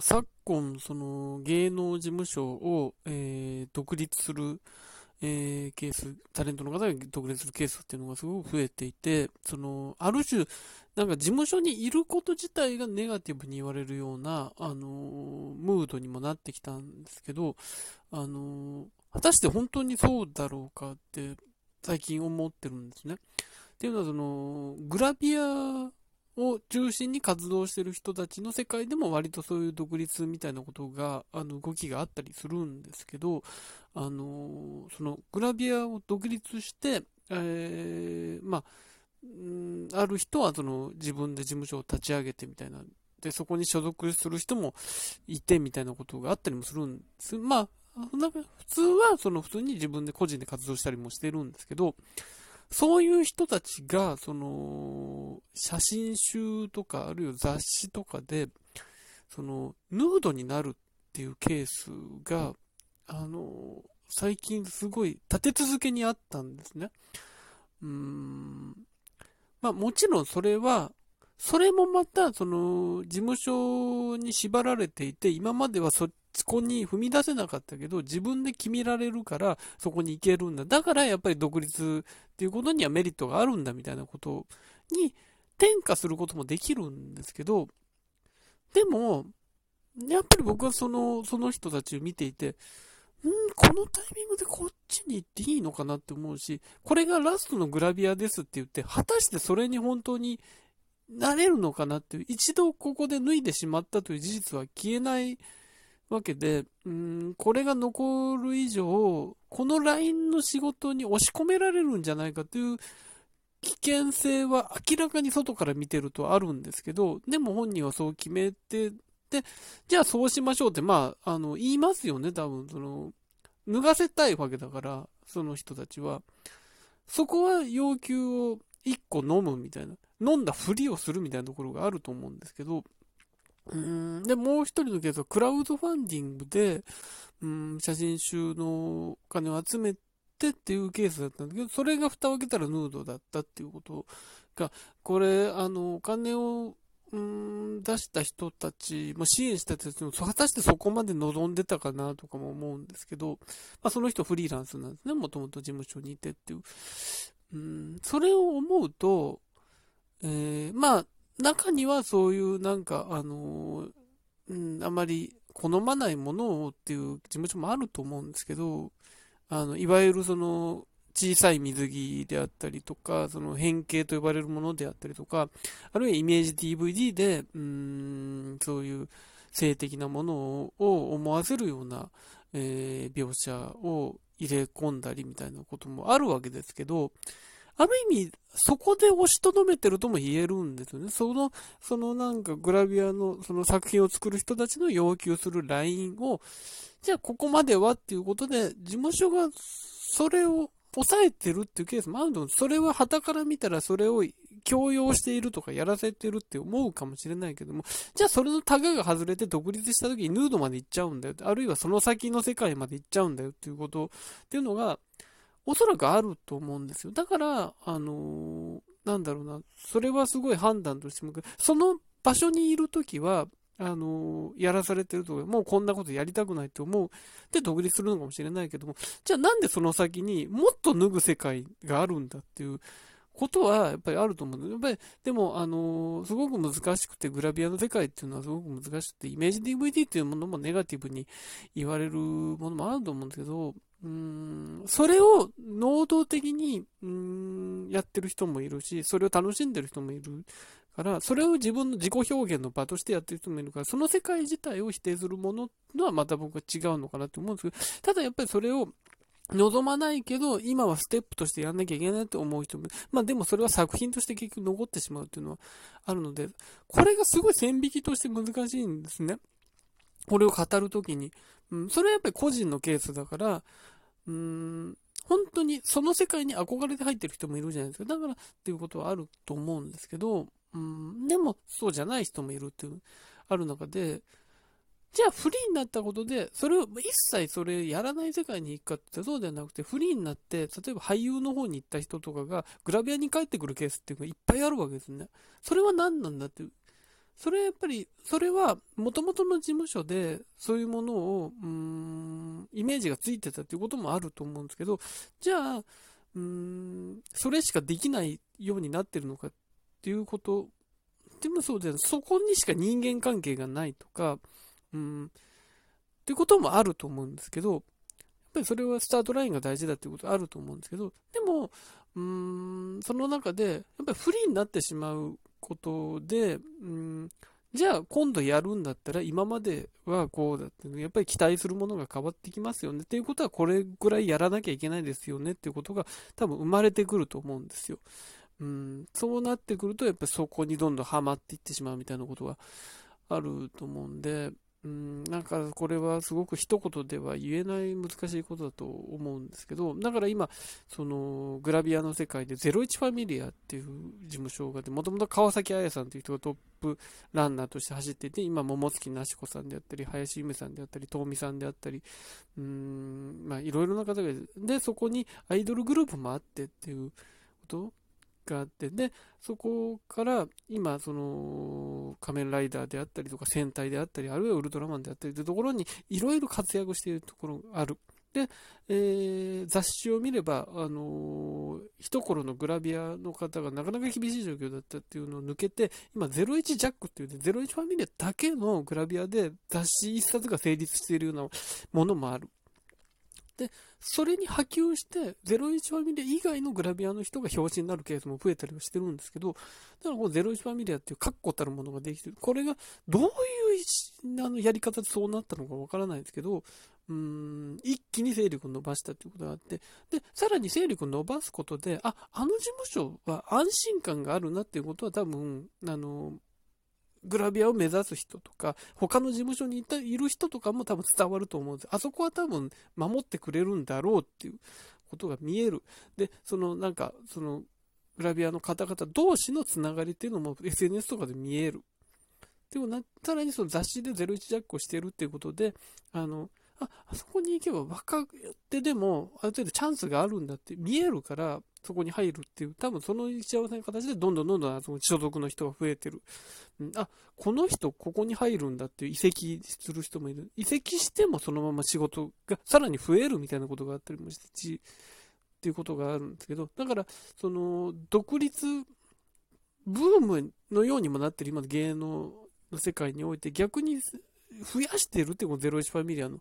昨今、その芸能事務所を、えー、独立する、えー、ケース、タレントの方が独立するケースっていうのがすごく増えていて、その、ある種、なんか事務所にいること自体がネガティブに言われるような、あのムードにもなってきたんですけど、あの果たして本当にそうだろうかって最近思ってるんですね。っていうのは、その、グラビアを中心に活動してる人たちの世界でも割とそういう独立みたいなことが、あの、動きがあったりするんですけど、あの、そのグラビアを独立して、えー、まあ、ある人はその自分で事務所を立ち上げてみたいな、で、そこに所属する人もいてみたいなことがあったりもするんです。まあ、普通はその普通に自分で個人で活動したりもしてるんですけど、そういう人たちが、その、写真集とか、あるいは雑誌とかで、その、ヌードになるっていうケースが、あの、最近すごい立て続けにあったんですね。うーん。まあもちろんそれは、それもまた、その、事務所に縛られていて、今まではそっそこに踏み出せなかったけど、自分で決められるから、そこに行けるんだ。だからやっぱり独立っていうことにはメリットがあるんだみたいなことに転化することもできるんですけど、でも、やっぱり僕はその、その人たちを見ていて、んこのタイミングでこっちに行っていいのかなって思うし、これがラストのグラビアですって言って、果たしてそれに本当になれるのかなっていう、一度ここで脱いでしまったという事実は消えないわけで、うん、これが残る以上、この LINE の仕事に押し込められるんじゃないかという危険性は明らかに外から見てるとあるんですけど、でも本人はそう決めて、で、じゃあそうしましょうって、まあ、あの、言いますよね、多分、その、脱がせたいわけだから、その人たちは。そこは要求を一個飲むみたいな、飲んだふりをするみたいなところがあると思うんですけど、うんで、もう一人のケースはクラウドファンディングで、うん、写真集のお金を集めてっていうケースだったんだけど、それが蓋を開けたらヌードだったっていうことが、これ、あの、お金を、うん、出した人たち、まあ、支援した人たちも、果たしてそこまで望んでたかなとかも思うんですけど、まあ、その人フリーランスなんですね。もともと事務所にいてっていう。うん、それを思うと、えー、まあ、中にはそういうなんか、あのうん、あまり好まないものをっていう事務所もあると思うんですけど、あの、いわゆるその、小さい水着であったりとか、その変形と呼ばれるものであったりとか、あるいはイメージ DVD で、うん、そういう性的なものを思わせるような、えー、描写を入れ込んだりみたいなこともあるわけですけど、ある意味、そこで押しとどめてるとも言えるんですよね。その、そのなんかグラビアのその作品を作る人たちの要求するラインを、じゃあここまではっていうことで、事務所がそれを抑えてるっていうケースもあるのそれは旗から見たらそれを強要しているとかやらせてるって思うかもしれないけども、じゃあそれのタガが外れて独立した時にヌードまで行っちゃうんだよ。あるいはその先の世界まで行っちゃうんだよっていうことっていうのが、おそらくあると思うんですよ。だから、あのー、なんだろうな、それはすごい判断としても、その場所にいるときは、あのー、やらされてるともうこんなことやりたくないと思う。で、独立するのかもしれないけども、じゃあなんでその先にもっと脱ぐ世界があるんだっていうことはやっぱりあると思う。んだやっぱり、でも、あの、すごく難しくて、グラビアの世界っていうのはすごく難しくて、イメージ DVD っていうものもネガティブに言われるものもあると思うんですけど、うん、それを能動的に、うん、やってる人もいるし、それを楽しんでる人もいるから、それを自分の自己表現の場としてやってる人もいるから、その世界自体を否定するものとはまた僕は違うのかなって思うんですけど、ただやっぱりそれを望まないけど、今はステップとしてやんなきゃいけないって思う人も、まあでもそれは作品として結局残ってしまうっていうのはあるので、これがすごい線引きとして難しいんですね。これを語るときに。うん、それはやっぱり個人のケースだから、うーん、本当にその世界に憧れて入ってる人もいるじゃないですか。だからっていうことはあると思うんですけど、うん、でもそうじゃない人もいるっていう、ある中で、じゃあフリーになったことで、それを一切それやらない世界に行くかってそうではなくて、フリーになって、例えば俳優の方に行った人とかがグラビアに帰ってくるケースっていうのがいっぱいあるわけですね。それは何なんだっていう。それはやっぱり、それは、元々の事務所で、そういうものを、うん、イメージがついてたっていうこともあると思うんですけど、じゃあ、うん、それしかできないようになってるのかっていうことでもそうでそこにしか人間関係がないとか、うん、っていうこともあると思うんですけど、やっぱりそれはスタートラインが大事だっていうことあると思うんですけど、でも、うん、その中で、やっぱり不利になってしまうことで、うん、じゃあ今度やるんだったら今まではこうだってやっぱり期待するものが変わってきますよねっていうことはこれぐらいやらなきゃいけないですよねっていうことが多分生まれてくると思うんですよ。うん、そうなってくるとやっぱりそこにどんどんはまっていってしまうみたいなことがあると思うんで、うん、なんかこれはすごく一言では言えない難しいことだと思うんですけど、だから今、そのグラビアの世界で01ファミリアっていう事務所があって、もともと川崎彩さんという人がトップランナーとして走っていて、今、桃月なし子さんであったり、林由美さんであったり、東美さんであったり、うん、まあいろいろな方がいる。で、そこにアイドルグループもあってっていうことがあって、で、そこから今、その、仮面ライダーであったりとか、戦隊であったり、あるいはウルトラマンであったりというところに、いろいろ活躍しているところがある。で、えー、雑誌を見れば、あのー、一頃のグラビアの方がなかなか厳しい状況だったっていうのを抜けて、今、01ジャックっていうね、01ファミリアだけのグラビアで雑誌一冊が成立しているようなものもある。で、それに波及して、01ファミリア以外のグラビアの人が表紙になるケースも増えたりはしてるんですけど、だからこの01ファミリアっていう確固たるものができてる。これがどういうあのやり方でそうなったのかわからないですけど、うん、一気に勢力を伸ばしたということがあって、で、さらに勢力を伸ばすことで、あ、あの事務所は安心感があるなっていうことは多分、あの、グラビアを目指す人とか、他の事務所にいたいる人とかも多分伝わると思うんです。あそこは多分守ってくれるんだろうっていうことが見える。で、そのなんか、そのグラビアの方々同士のつながりっていうのも SNS とかで見える。でもな、さらにその雑誌で01ジャックをしてるっていうことで、あの、あ、あそこに行けば若手でもある程度チャンスがあるんだって見えるから、そこに入るっていう、多分その幸せな形でどんどんどんどんその所属の人が増えてる。うん、あ、この人ここに入るんだっていう移籍する人もいる。移籍してもそのまま仕事がさらに増えるみたいなことがあったりもして、っていうことがあるんですけど、だから、その、独立ブームのようにもなってる今の芸能の世界において逆に増やしてるってこの01ファミリアのっ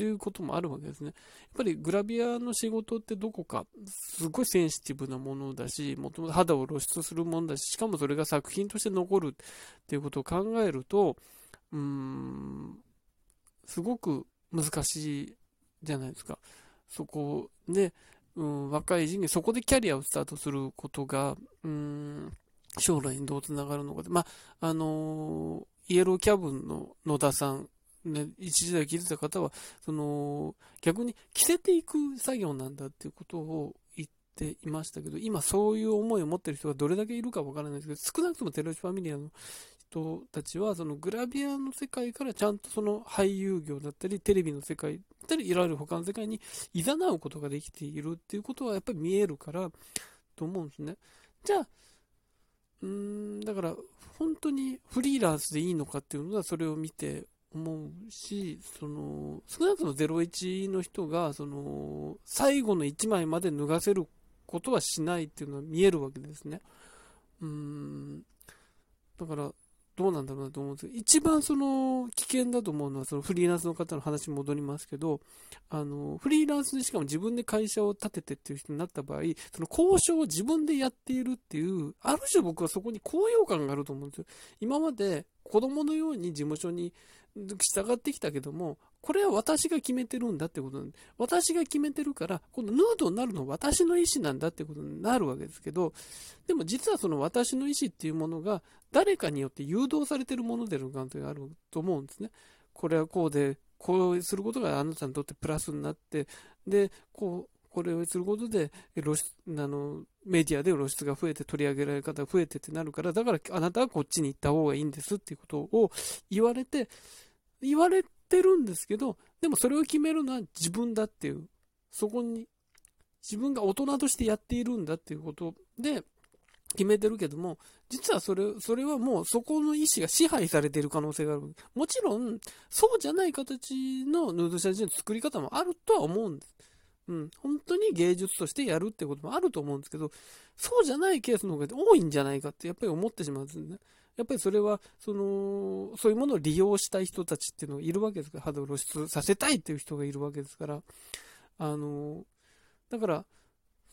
ていうこともあるわけですね。やっぱりグラビアの仕事ってどこかすごいセンシティブなものだし、もともと肌を露出するものだし、しかもそれが作品として残るっていうことを考えると、うーん、すごく難しいじゃないですか。そこで、うん、若い人にそこでキャリアをスタートすることが、うん、将来にどうつながるのかで、まあ、あのイエローキャブンの野田さん、ね、一時代聞いてた方は、その、逆に着せていく作業なんだっていうことを言っていましたけど、今そういう思いを持ってる人がどれだけいるかわからないですけど、少なくともテロチファミリアの人たちは、そのグラビアの世界からちゃんとその俳優業だったり、テレビの世界だったり、いろいろ他の世界に誘うことができているっていうことはやっぱり見えるから、と思うんですね。じゃあ、うーん、だから、本当にフリーランスでいいのかっていうのは、それを見て思うし、その、少なくとも01の人が、その、最後の1枚まで脱がせることはしないっていうのは見えるわけですね。うん。だから、どうなんだろうなと思うんですけど、一番その危険だと思うのは、そのフリーランスの方の話に戻りますけど、あの、フリーランスでしかも自分で会社を立ててっていう人になった場合、その交渉を自分でやっているっていう、ある種僕はそこに高揚感があると思うんですよ。今まで子供のように事務所に従ってきたけども、これは私が決めてるんだってことなんで、私が決めてるから、このヌードになるのは私の意思なんだってことになるわけですけど、でも実はその私の意思っていうものが、誰かによって誘導されてるものである可能性があると思うんですね。これはこうで、こうすることがあなたにとってプラスになって、で、こう、これをすることで露出あのメディアで露出が増えて取り上げられ方が増えてってなるからだからあなたはこっちに行った方がいいんですっていうことを言われて言われてるんですけどでもそれを決めるのは自分だっていうそこに自分が大人としてやっているんだっていうことで決めてるけども、実はそれ、それはもうそこの意思が支配されている可能性がある。もちろん、そうじゃない形のヌード写真の作り方もあるとは思うんです。うん。本当に芸術としてやるってこともあると思うんですけど、そうじゃないケースの方が多いんじゃないかってやっぱり思ってしまうんですね。やっぱりそれは、その、そういうものを利用したい人たちっていうのがいるわけですから、肌を露出させたいっていう人がいるわけですから、あの、だから、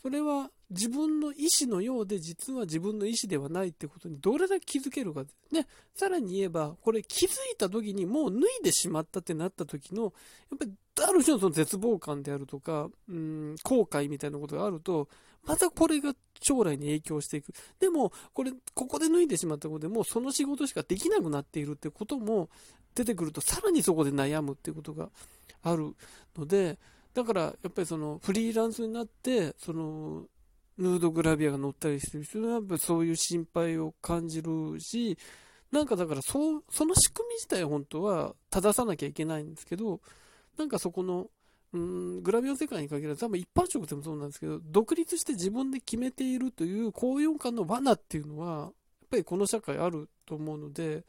それは自分の意思のようで実は自分の意思ではないってことにどれだけ気づけるかで、ね、さらに言えば、これ気づいた時にもう脱いでしまったってなった時の、やっぱりある種のその絶望感であるとか、うん、後悔みたいなことがあると、またこれが将来に影響していく。でも、これ、ここで脱いでしまったことでもうその仕事しかできなくなっているってことも出てくると、さらにそこで悩むっていうことがあるので、だから、やっぱりそのフリーランスになって、その、ヌードグラビアが乗ったりしてる人は、やっぱりそういう心配を感じるし、なんかだからそう、その仕組み自体本当は正さなきゃいけないんですけど、なんかそこの、うん、グラビア世界に限らず、多分一般職でもそうなんですけど、独立して自分で決めているという高揚感の罠っていうのは、やっぱりこの社会あると思うので、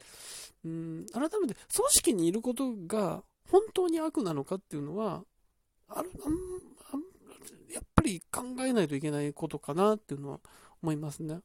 うん、改めて組織にいることが本当に悪なのかっていうのは、ある、あん、あん、やっぱり考えないといけないことかなっていうのは思いますね。